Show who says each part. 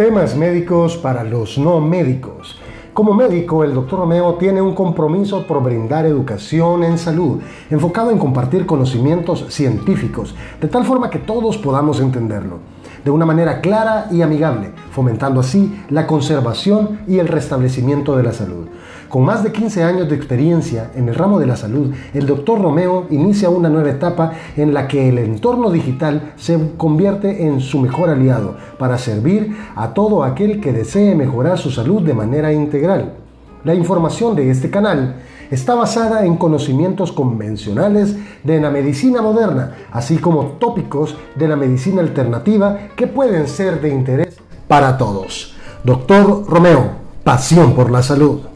Speaker 1: Temas médicos para los no médicos. Como médico, el doctor Romeo tiene un compromiso por brindar educación en salud, enfocado en compartir conocimientos científicos, de tal forma que todos podamos entenderlo, de una manera clara y amigable, fomentando así la conservación y el restablecimiento de la salud. Con más de 15 años de experiencia en el ramo de la salud, el doctor Romeo inicia una nueva etapa en la que el entorno digital se convierte en su mejor aliado para servir a todo aquel que desee mejorar su salud de manera integral. La información de este canal está basada en conocimientos convencionales de la medicina moderna, así como tópicos de la medicina alternativa que pueden ser de interés para todos. Doctor Romeo, pasión por la salud.